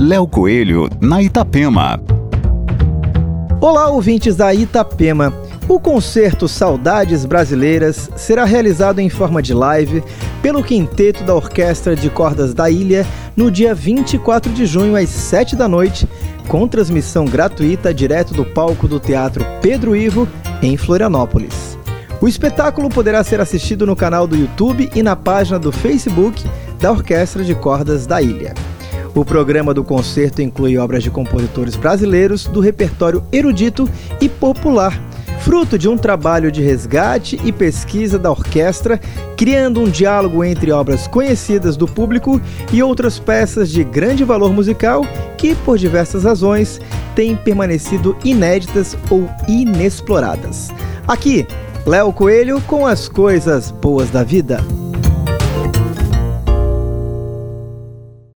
Léo Coelho, na Itapema. Olá, ouvintes da Itapema. O concerto Saudades Brasileiras será realizado em forma de live pelo quinteto da Orquestra de Cordas da Ilha no dia 24 de junho às 7 da noite, com transmissão gratuita direto do palco do Teatro Pedro Ivo, em Florianópolis. O espetáculo poderá ser assistido no canal do YouTube e na página do Facebook da Orquestra de Cordas da Ilha. O programa do concerto inclui obras de compositores brasileiros do repertório erudito e popular fruto de um trabalho de resgate e pesquisa da orquestra, criando um diálogo entre obras conhecidas do público e outras peças de grande valor musical que, por diversas razões, têm permanecido inéditas ou inexploradas. Aqui, Léo Coelho com as coisas boas da vida.